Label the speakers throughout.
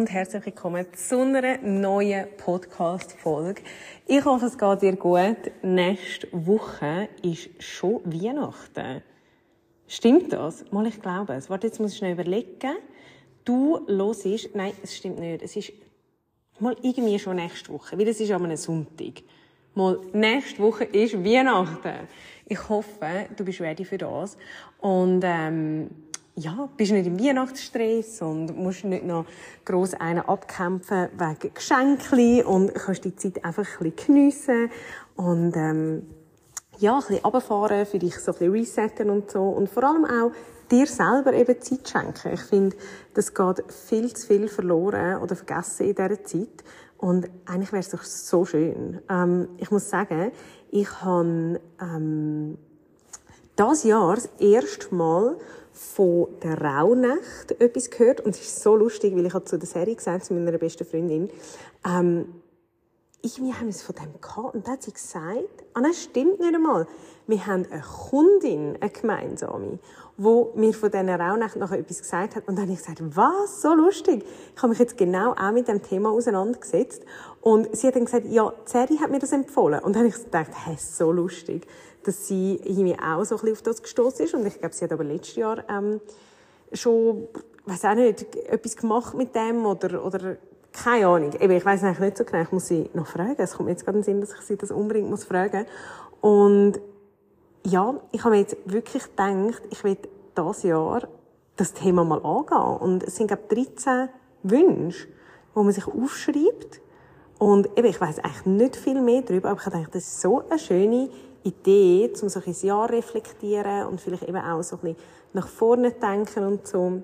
Speaker 1: und herzlich willkommen zu einer neuen Podcast-Folge. Ich hoffe, es geht dir gut. Nächste Woche ist schon Weihnachten. Stimmt das? Mal, ich glaube es. Warte, jetzt muss ich schnell überlegen. Du hörst, nein, es stimmt nicht. Es ist mal irgendwie schon nächste Woche, weil es ist am Sonntag. Mal, nächste Woche ist Weihnachten. Ich hoffe, du bist ready für das. Und, ähm, ja, bist nicht im Weihnachtsstress und musst nicht noch gross einen abkämpfen wegen Geschenken und kannst die Zeit einfach ein bisschen geniessen und, ähm, ja, ein bisschen runterfahren, für dich so ein bisschen resetten und so. Und vor allem auch dir selber eben Zeit schenken. Ich finde, das geht viel zu viel verloren oder vergessen in dieser Zeit. Und eigentlich wäre es doch so schön. Ähm, ich muss sagen, ich habe ähm, das Jahr das erste Mal von der Rauhnacht etwas gehört. Und es ist so lustig, weil ich zu der Serie gesagt, zu meiner besten Freundin, ähm, irgendwie haben es von dem gehabt und dann hat sie gesagt, ah nein, stimmt nicht einmal, wir haben eine Kundin, eine gemeinsame, wo mir von dieser Rauhnacht noch etwas gesagt hat. Und dann habe ich gesagt, was, so lustig. Ich habe mich jetzt genau auch mit dem Thema auseinandergesetzt. Und sie hat dann gesagt, ja, Seri hat mir das empfohlen. Und dann habe ich gedacht, hey, so lustig dass sie irgendwie auch so ein bisschen auf das gestoßen ist. Und ich glaube, sie hat aber letztes Jahr ähm, schon, weiß auch nicht, etwas gemacht mit dem oder, oder keine Ahnung. Eben, ich weiß eigentlich nicht so genau. Ich muss sie noch fragen. Es kommt mir jetzt gerade in den Sinn, dass ich sie das unbedingt muss fragen. Und ja, ich habe mir jetzt wirklich gedacht, ich will dieses Jahr das Thema mal angehen. Und es sind, glaube ich, 13 Wünsche, wo man sich aufschreibt. Und eben, ich weiß eigentlich nicht viel mehr darüber, aber ich habe das ist so eine schöne Idee, um so ein Jahr reflektieren und vielleicht eben auch so ein bisschen nach vorne denken und so.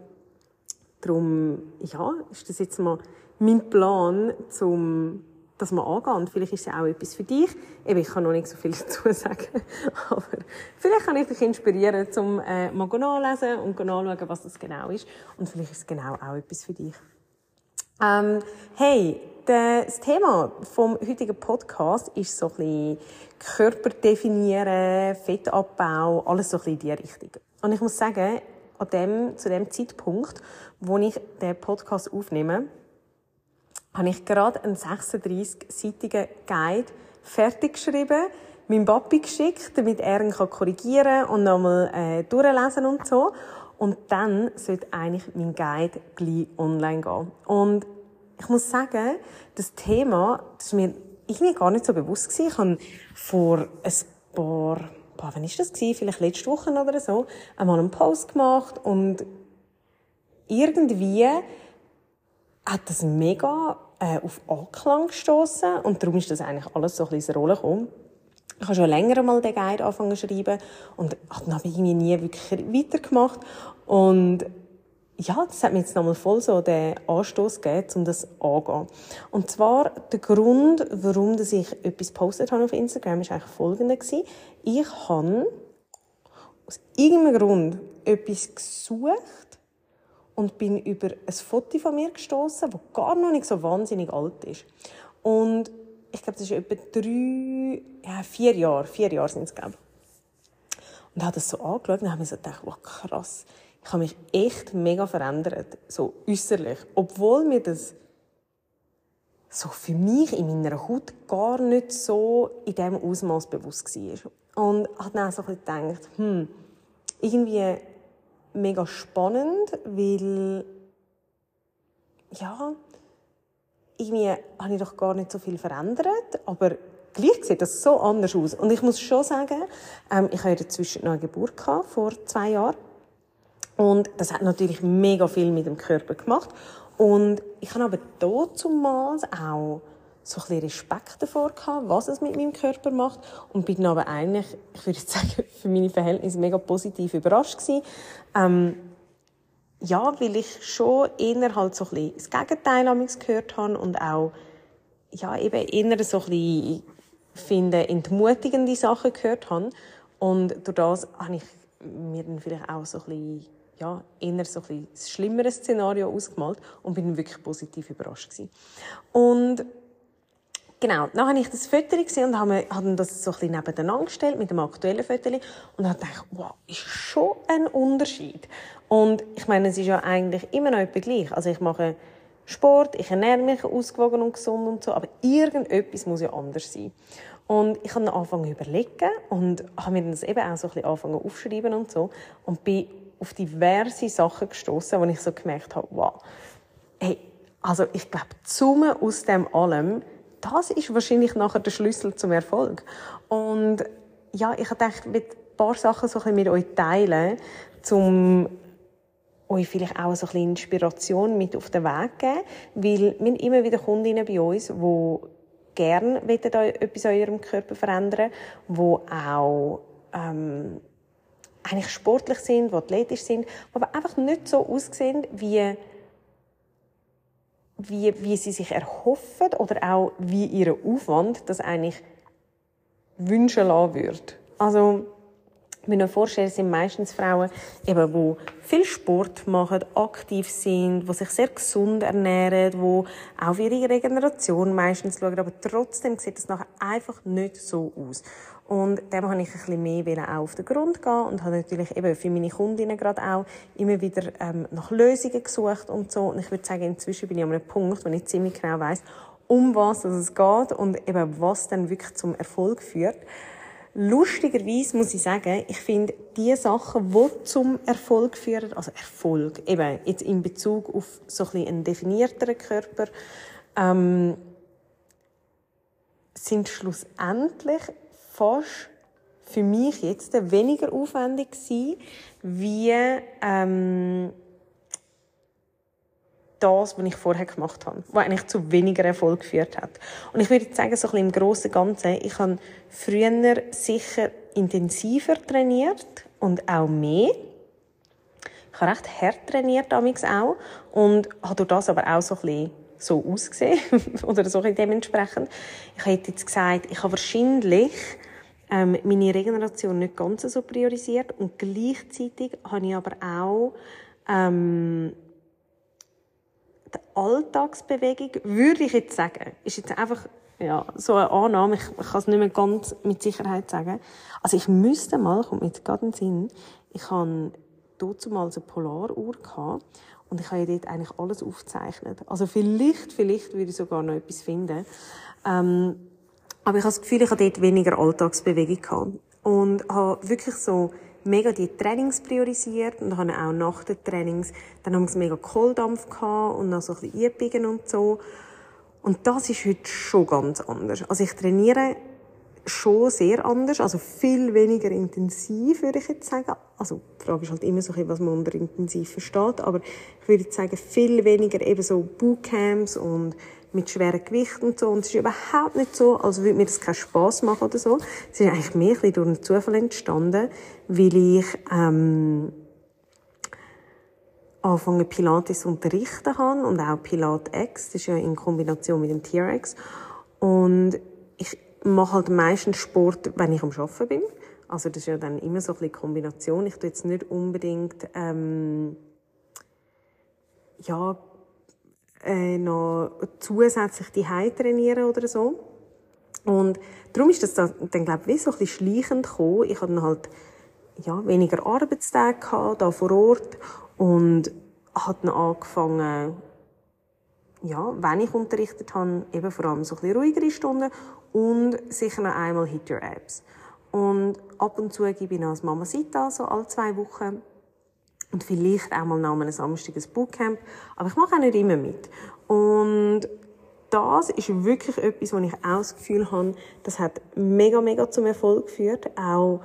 Speaker 1: Darum, ja, ist das jetzt mal mein Plan, zum das mal angehen. Und vielleicht ist es auch etwas für dich. Eben, ich kann noch nicht so viel dazu sagen. Aber vielleicht kann ich dich inspirieren, zum äh, mal nachlesen und nachschauen, was das genau ist. Und vielleicht ist es genau auch etwas für dich. Ähm, hey, das Thema vom heutigen Podcast ist so ein bisschen Körper definieren, Fettabbau, alles so ein bisschen in diese Richtung. Und ich muss sagen, an dem, zu dem Zeitpunkt, wo ich den Podcast aufnehme, habe ich gerade einen 36-seitigen Guide fertig geschrieben, meinem Papi geschickt, damit er ihn korrigieren kann und nochmal äh, durchlesen und so. Und dann sollte eigentlich mein Guide gleich online gehen. Und ich muss sagen, das Thema, das ist mir irgendwie gar nicht so bewusst gewesen. Ich habe vor ein paar, boah, wann ist das gewesen? Vielleicht letzte Woche oder so, einmal einen Post gemacht und irgendwie hat das mega äh, auf Anklang gestoßen und darum ist das eigentlich alles so ein bisschen Rolle gekommen. Ich habe schon länger mal den Guide angefangen zu schreiben und habe irgendwie nie wirklich weitergemacht und ja, das hat mir jetzt nochmal voll so den Anstoß gegeben, um das anzugehen. Und zwar, der Grund, warum ich etwas gepostet habe auf Instagram, ist eigentlich folgender. Ich habe aus irgendeinem Grund etwas gesucht und bin über ein Foto von mir gestoßen, das gar noch nicht so wahnsinnig alt ist. Und ich glaube, das ist etwa drei, ja, vier Jahre, vier Jahre sind es, glaube ich. Und habe das so angeschaut und habe mir so gedacht, wow, krass ich habe mich echt mega verändert, so äußerlich, obwohl mir das so für mich in meiner Haut gar nicht so in diesem Ausmaß bewusst war. Und habe dann so gedacht, hm, irgendwie mega spannend, weil ja, irgendwie habe ich doch gar nicht so viel verändert, aber gleich sieht das so anders aus. Und ich muss schon sagen, ähm, ich hatte dazwischen noch eine Geburt gehabt, vor zwei Jahren. Und das hat natürlich mega viel mit dem Körper gemacht. Und ich habe aber damals auch so ein bisschen Respekt davor gehabt, was es mit meinem Körper macht. Und bin aber eigentlich, ich würde sagen, für meine Verhältnisse mega positiv überrascht gewesen. Ähm, ja, weil ich schon eher halt so ein bisschen das Gegenteil gehört habe und auch ja, eben eher so ein bisschen, finde, entmutigende Sachen gehört habe. Und durch das habe ich mir dann vielleicht auch so ein bisschen, ja, eher so ein bisschen das schlimmere Szenario ausgemalt und bin wirklich positiv überrascht gewesen. Und Genau, dann habe ich das Foto gesehen und habe, habe das so ein bisschen nebeneinander gestellt mit dem aktuellen Foto und habe gedacht, wow, ist schon ein Unterschied. Und ich meine, es ist ja eigentlich immer noch etwas gleich. Also ich mache Sport, ich ernähre mich ausgewogen und gesund und so, aber irgendetwas muss ja anders sein. Und ich habe dann angefangen zu überlegen und habe mir das eben auch so ein bisschen angefangen aufschreiben und so und bin auf diverse Sachen gestoßen, wo ich so gemerkt habe, wow, hey, also ich glaube, Summe aus dem allem das ist wahrscheinlich nachher der Schlüssel zum Erfolg. Und ja, ich habe gedacht, will ein paar Sachen so ein mit euch teilen, um euch vielleicht auch so ein bisschen Inspiration mit auf den Weg geben, weil wir immer wieder Kundinnen bei uns, die gerne etwas an ihrem Körper verändern die auch ähm, eigentlich sportlich sind, die athletisch sind, aber einfach nicht so aussehen, wie wie, wie sie sich erhoffen oder auch wie ihr Aufwand das eigentlich wünschen lassen würde. Also, mir vorstellen, es sind meistens Frauen, eben, die viel Sport machen, aktiv sind, die sich sehr gesund ernähren, die auch für ihre Regeneration meistens schauen, aber trotzdem sieht es nachher einfach nicht so aus. Und dem habe ich ein bisschen mehr auch auf den Grund gehen und habe natürlich eben für meine Kundinnen gerade auch immer wieder ähm, nach Lösungen gesucht und so. Und ich würde sagen, inzwischen bin ich an einem Punkt, wo ich ziemlich genau weiß, um was es geht und eben was dann wirklich zum Erfolg führt. Lustigerweise muss ich sagen, ich finde die Sachen, die zum Erfolg führen, also Erfolg, eben jetzt in Bezug auf so ein bisschen einen definierteren Körper, ähm, sind schlussendlich fast für mich jetzt weniger aufwendig gewesen, wie ähm, das, was ich vorher gemacht habe, was eigentlich zu weniger Erfolg geführt hat. Und ich würde sagen, so ein bisschen im Großen Ganzen, ich habe früher sicher intensiver trainiert und auch mehr. Ich habe recht hart trainiert, damals auch. Und habe durch das aber auch so ein bisschen so ausgesehen. oder so dementsprechend. Ich hätte jetzt gesagt, ich habe wahrscheinlich ähm, meine Regeneration nicht ganz so priorisiert und gleichzeitig habe ich aber auch ähm, die Alltagsbewegung, würde ich jetzt sagen, ist jetzt einfach ja, so eine Annahme, ich, ich kann es nicht mehr ganz mit Sicherheit sagen. Also ich müsste mal, kommt mir jetzt gerade in den Sinn, ich habe dazu mal eine Polaruhr gehabt und ich habe ja dort eigentlich alles aufgezeichnet. Also vielleicht, vielleicht würde ich sogar noch etwas finden. Ähm, aber ich habe das Gefühl, ich habe dort weniger Alltagsbewegung gehabt. Und habe wirklich so mega die Trainings priorisiert und habe auch nach den Trainings, dann haben wir mega Kohldampf gehabt und noch so ein bisschen Übungen und so. Und das ist heute schon ganz anders. Also ich trainiere schon sehr anders, also viel weniger intensiv, würde ich jetzt sagen. Also die Frage ist halt immer so, was man unter intensiv versteht, aber ich würde jetzt sagen, viel weniger eben so Bootcamps und mit schweren Gewichten und so. Und es ist überhaupt nicht so, als würde mir das keinen Spass machen oder so. Es ist eigentlich mehr ein durch einen Zufall entstanden, weil ich, ähm, angefangen Pilates unterrichten habe und auch Pilates X. Das ist ja in Kombination mit dem TRX. Und ich mache halt meistens Sport, wenn ich am Arbeiten bin. Also das ist ja dann immer so ein bisschen Kombination. Ich tue jetzt nicht unbedingt ähm, ja äh, noch zusätzlich die trainieren oder so. Und darum ist das dann, glaube ich, so ein bisschen schleichend gekommen. Ich hatte halt ja, weniger Arbeitstage gehabt, da vor Ort und habe dann angefangen, ja, wenn ich unterrichtet habe, eben vor allem so ein bisschen ruhigere Stunden und sicher noch einmal Hit Your Apps. Und ab und zu gebe ich noch als Mama Sita, so alle zwei Wochen und vielleicht auch mal nach einem Samstag ein Bootcamp. Aber ich mache auch nicht immer mit. Und das ist wirklich etwas, wo ich auch das Gefühl habe, das hat mega, mega zum Erfolg geführt. Auch,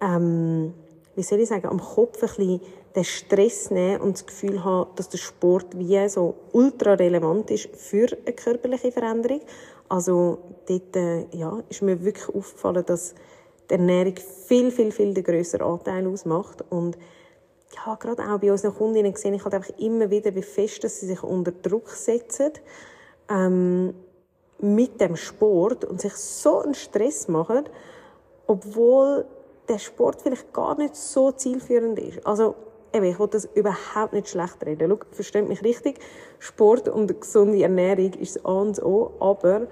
Speaker 1: ähm, wie soll ich sagen, am Kopf ein bisschen den Stress nehmen und das Gefühl haben, dass der Sport wie so ultra relevant ist für eine körperliche Veränderung. Also dort, äh, ja, ist mir wirklich aufgefallen, dass die Ernährung viel, viel, viel den grösseren Anteil ausmacht und ja, gerade auch bei unseren Kundinnen sehe ich halt einfach immer wieder, wie fest dass sie sich unter Druck setzen. Ähm, mit dem Sport und sich so einen Stress machen, obwohl der Sport vielleicht gar nicht so zielführend ist. Also, eben, ich will das überhaupt nicht schlecht reden. Schau, versteht mich richtig. Sport und gesunde Ernährung ist das A und O. Aber,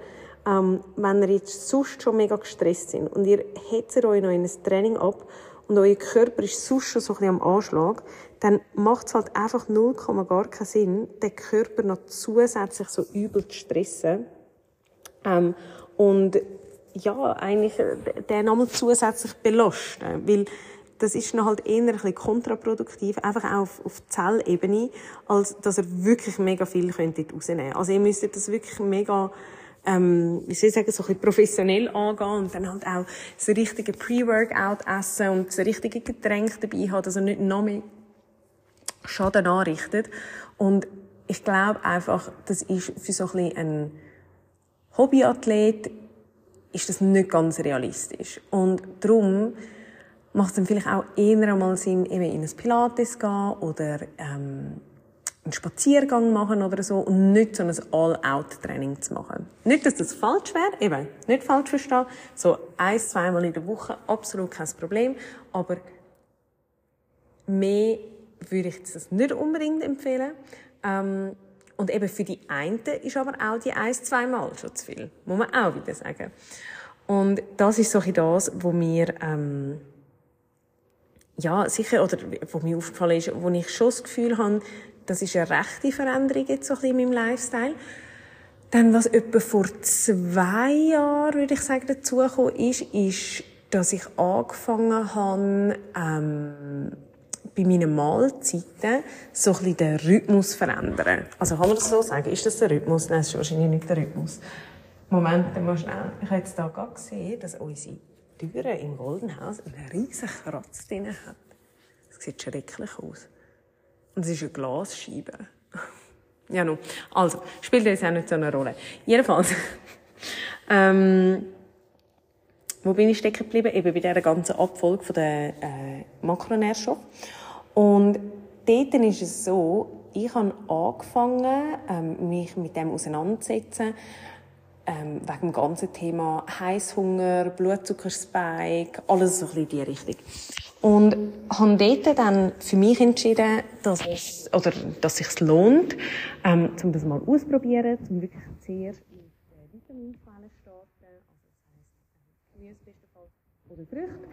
Speaker 1: ähm, wenn ihr jetzt sonst schon mega gestresst sind und ihr hetzt euch noch in ein Training ab und euer Körper ist sonst schon so ein bisschen am Anschlag, dann macht es halt einfach null gar keinen Sinn, den Körper noch zusätzlich so übel zu stressen. Ähm, und ja, eigentlich äh, den nochmal zusätzlich belasten. Weil das ist noch halt eher ein bisschen kontraproduktiv, einfach auch auf, auf Zellebene, als dass ihr wirklich mega viel könntet rausnehmen. Also ihr müsstet das wirklich mega, ähm, wie soll ich sagen, so ein bisschen professionell angehen und dann halt auch das richtige Pre-Workout essen und das richtige Getränk dabei haben, dass ihr nicht noch mehr Schaden anrichtet. Und ich glaube einfach, das ist für so ein bisschen ein Hobbyathlet ist das nicht ganz realistisch. Und darum macht es dann vielleicht auch eher einmal Sinn, eben in ein Pilates gehen oder ähm, einen Spaziergang machen oder so und nicht so ein All-Out-Training zu machen. Nicht, dass das falsch wäre, eben, nicht falsch verstehen. So ein, zweimal in der Woche, absolut kein Problem. Aber mehr würde ich das nicht unbedingt empfehlen. Ähm, und eben für die einen ist aber auch die ein, zweimal schon zu viel. Muss man auch wieder sagen. Und das ist so das, wo mir, ähm, ja, sicher, oder wo mir aufgefallen ist, wo ich schon das Gefühl habe, das ist eine rechte Veränderung jetzt so ein bisschen in meinem Lifestyle. Dann, was etwa vor zwei Jahren, würde ich sagen, dazugekommen ist, ist, dass ich angefangen habe, ähm, bei meinen Mahlzeiten so ein bisschen den Rhythmus verändern. Also kann man das so sagen? Ist das der Rhythmus? Nein, das ist wahrscheinlich nicht der Rhythmus. Moment, mal schnell. Ich habe jetzt hier gerade gesehen, dass unsere Türe im Golden House einen riesen Kratz drin hat. Das sieht schrecklich aus. Und es ist eine Glasscheibe. ja, nun. Also, spielt jetzt auch nicht so eine Rolle. Jedenfalls. ähm, wo bin ich stecken geblieben? Eben bei dieser ganzen Abfolge von der äh, Makronährstoffen. Und dort ist es so, ich habe angefangen, ähm, mich mit dem auseinanderzusetzen, ähm, wegen dem ganzen Thema Heißhunger, Blutzuckerspike, alles so ein bisschen in die Richtung. Und habe dort dann für mich entschieden, dass es, oder, dass es sich lohnt, ähm, um das mal auszuprobieren, um wirklich zuerst mit äh, Vitaminquellen starten, also das heisst, Gemüse bestenfalls oder Früchte,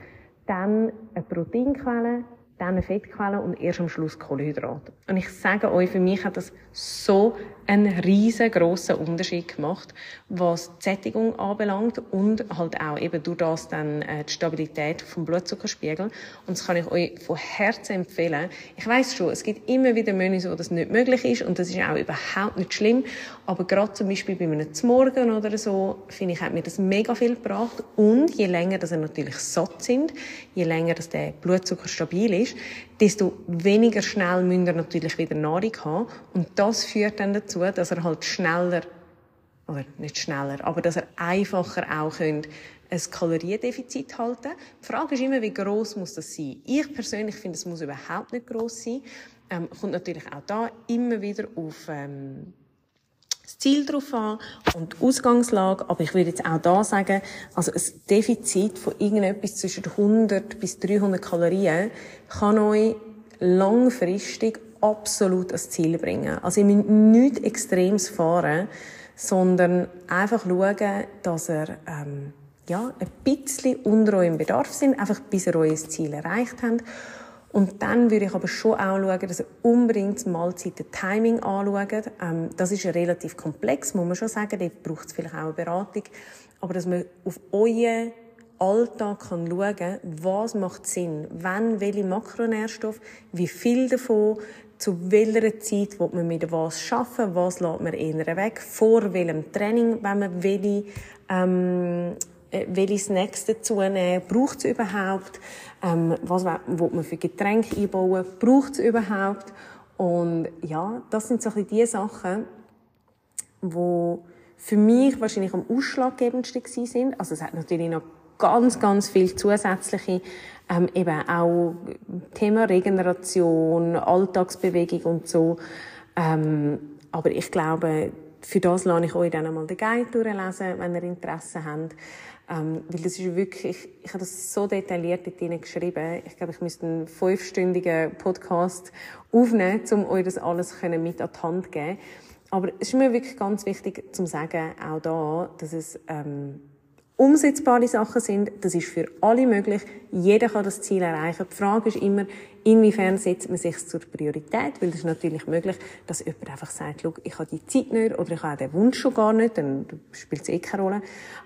Speaker 1: dann eine Proteinquelle, dann eine Fettquelle und erst am Schluss Kohlenhydrate. Und ich sage euch, für mich hat das so einen riesengroßen Unterschied gemacht, was die Sättigung anbelangt und halt auch eben durch das dann äh, die Stabilität vom Blutzuckerspiegel. Und das kann ich euch von Herzen empfehlen. Ich weiß schon, es gibt immer wieder Menüs, wo das nicht möglich ist und das ist auch überhaupt nicht schlimm. Aber gerade zum Beispiel bei einem Zmorgen oder so, finde ich, hat mir das mega viel gebracht. Und je länger, dass er natürlich satt sind, je länger, dass der Blutzucker stabil ist, desto weniger schnell müsst ihr natürlich wieder Nahrung haben. Und das führt dann dazu, dass er halt schneller, oder nicht schneller, aber dass er einfacher auch könnt, ein Kaloriendefizit halten. Die Frage ist immer, wie groß muss das sein? Ich persönlich finde, es muss überhaupt nicht groß sein. Ähm, kommt natürlich auch da immer wieder auf ähm, das Ziel drauf an und die Ausgangslage. Aber ich würde jetzt auch da sagen, also ein Defizit von irgendetwas zwischen 100 bis 300 Kalorien kann euch langfristig absolut ans Ziel bringen. Also ihr müsst nichts Extremes fahren, sondern einfach schauen, dass ihr ähm, ja, ein bisschen unter eurem Bedarf sind, einfach bis ihr euer Ziel erreicht habt. Und dann würde ich aber schon auch schauen, dass ihr unbedingt Mahlzeiten-Timing anschaut. Ähm, das ist relativ komplex, muss man schon sagen. Dort braucht es vielleicht auch eine Beratung. Aber dass man auf euren Alltag kann schauen, was macht Sinn, wann welche Makronährstoffe, wie viel davon, zu welcher Zeit will man mit was schaffen, was lässt man eher weg, vor welchem Training, wenn man welche, ähm, äh, welche Snacks dazu nehmen, braucht es überhaupt, ähm, was will man für Getränke einbauen, braucht es überhaupt und ja, das sind so ein bisschen die Sachen, wo für mich wahrscheinlich am ausschlaggebendsten sind. Also es hat natürlich noch ganz, ganz viel zusätzliche, ähm, eben auch Thema Regeneration, Alltagsbewegung und so. Ähm, aber ich glaube, für das lade ich euch dann einmal den Guide durchlesen, wenn ihr Interesse habt. Ähm, weil das ist wirklich, ich habe das so detailliert dort geschrieben. Ich glaube, ich müsste einen fünfstündigen Podcast aufnehmen, um euch das alles mit an die Hand geben. Aber es ist mir wirklich ganz wichtig zu sagen, auch da, dass es ähm, umsetzbare Sachen sind. Das ist für alle möglich. Jeder kann das Ziel erreichen. Die Frage ist immer, inwiefern setzt man sich zur Priorität? Weil es ist natürlich möglich, dass jemand einfach sagt, ich habe die Zeit nicht oder ich habe den Wunsch schon gar nicht, dann spielt es eh keine Rolle.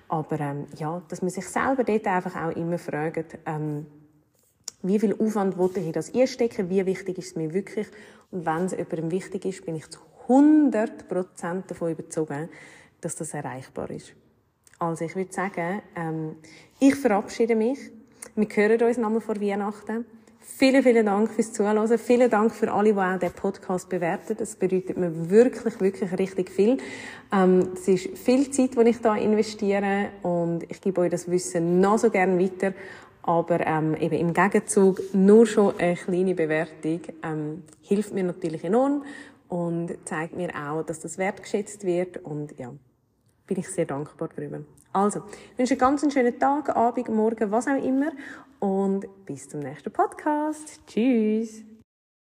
Speaker 1: Aber ähm, ja, dass man sich selber dort einfach auch immer fragt, ähm, wie viel Aufwand wollte ich das einstecken, wie wichtig ist es mir wirklich und wenn es jemandem wichtig ist, bin ich zu 100% davon überzeugt, dass das erreichbar ist. Also ich würde sagen, ähm, ich verabschiede mich. Wir hören uns nochmal vor Weihnachten. Vielen, vielen Dank fürs Zuhören. Vielen Dank für alle, die auch den Podcast bewerten. Das bedeutet mir wirklich, wirklich richtig viel. Ähm, es ist viel Zeit, die ich da investiere und ich gebe euch das Wissen noch so gerne weiter. Aber ähm, eben im Gegenzug nur schon eine kleine Bewertung ähm, hilft mir natürlich enorm und zeigt mir auch, dass das wertgeschätzt wird und ja, bin ich sehr dankbar darüber. Also, ich wünsche einen ganz schönen Tag, Abend, Morgen, was auch immer und bis zum nächsten Podcast. Tschüss!